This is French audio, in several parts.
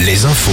les infos.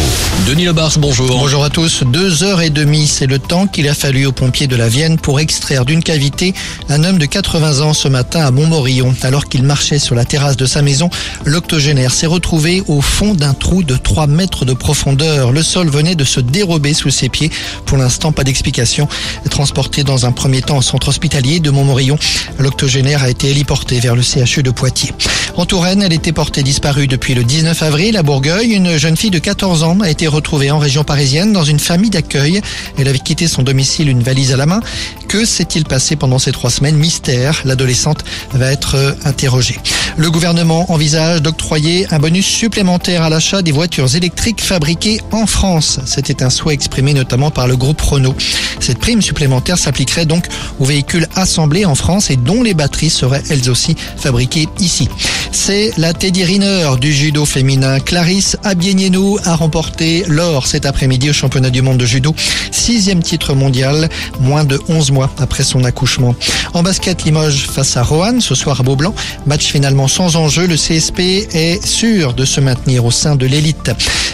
Denis Lebarge, bonjour. Bonjour à tous. Deux heures et demie, c'est le temps qu'il a fallu aux pompiers de la Vienne pour extraire d'une cavité un homme de 80 ans ce matin à Montmorillon. Alors qu'il marchait sur la terrasse de sa maison, l'octogénaire s'est retrouvé au fond d'un trou de 3 mètres de profondeur. Le sol venait de se dérober sous ses pieds. Pour l'instant, pas d'explication. Transporté dans un premier temps au centre hospitalier de Montmorillon, l'octogénaire a été héliporté vers le CHU de Poitiers. En Touraine, elle était portée disparue depuis le 19 avril à Bourgueil. Une jeune fille de 14 ans a été retrouvée en région parisienne dans une famille d'accueil. Elle avait quitté son domicile une valise à la main. Que s'est-il passé pendant ces trois semaines Mystère. L'adolescente va être euh, interrogée. Le gouvernement envisage d'octroyer un bonus supplémentaire à l'achat des voitures électriques fabriquées en France. C'était un souhait exprimé notamment par le groupe Renault. Cette prime supplémentaire s'appliquerait donc aux véhicules assemblés en France et dont les batteries seraient elles aussi fabriquées ici. C'est la Teddy Riner du judo féminin. Clarisse Abienieno a remporté l'or cet après-midi au championnat du monde de judo. Sixième titre mondial, moins de 11 mois après son accouchement. En basket, Limoges face à Roanne ce soir à Beaublanc. Match finalement sans enjeu. Le CSP est sûr de se maintenir au sein de l'élite.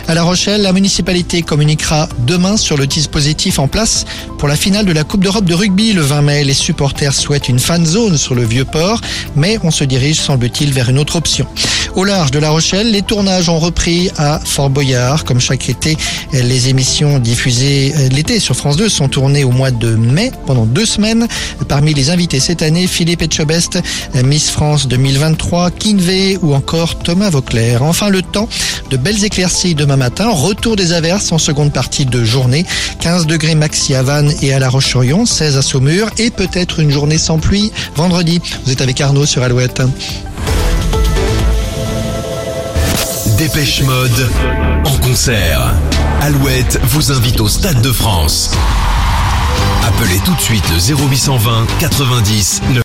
À La Rochelle, la municipalité communiquera demain sur le dispositif en place pour la finale de la Coupe d'Europe de rugby le 20 mai. Les supporters souhaitent une fan zone sur le vieux port, mais on se dirige, semble-t-il, vers une autre option. Au large de La Rochelle, les tournages ont repris à Fort Boyard. Comme chaque été, les émissions diffusées l'été sur France 2 sont tournées au mois de mai pendant deux semaines. Parmi les invités cette année, Philippe Etchebest, Miss France 2023, Kinvey ou encore Thomas Vauclair. Enfin, le temps de belles éclaircies demain matin. Retour des averses en seconde partie de journée. 15 degrés maxi à Vannes et à La Roche-sur-Yon, 16 à Saumur et peut-être une journée sans pluie vendredi. Vous êtes avec Arnaud sur Alouette. Dépêche Mode en concert. Alouette vous invite au Stade de France. Appelez tout de suite le 0820 90 9.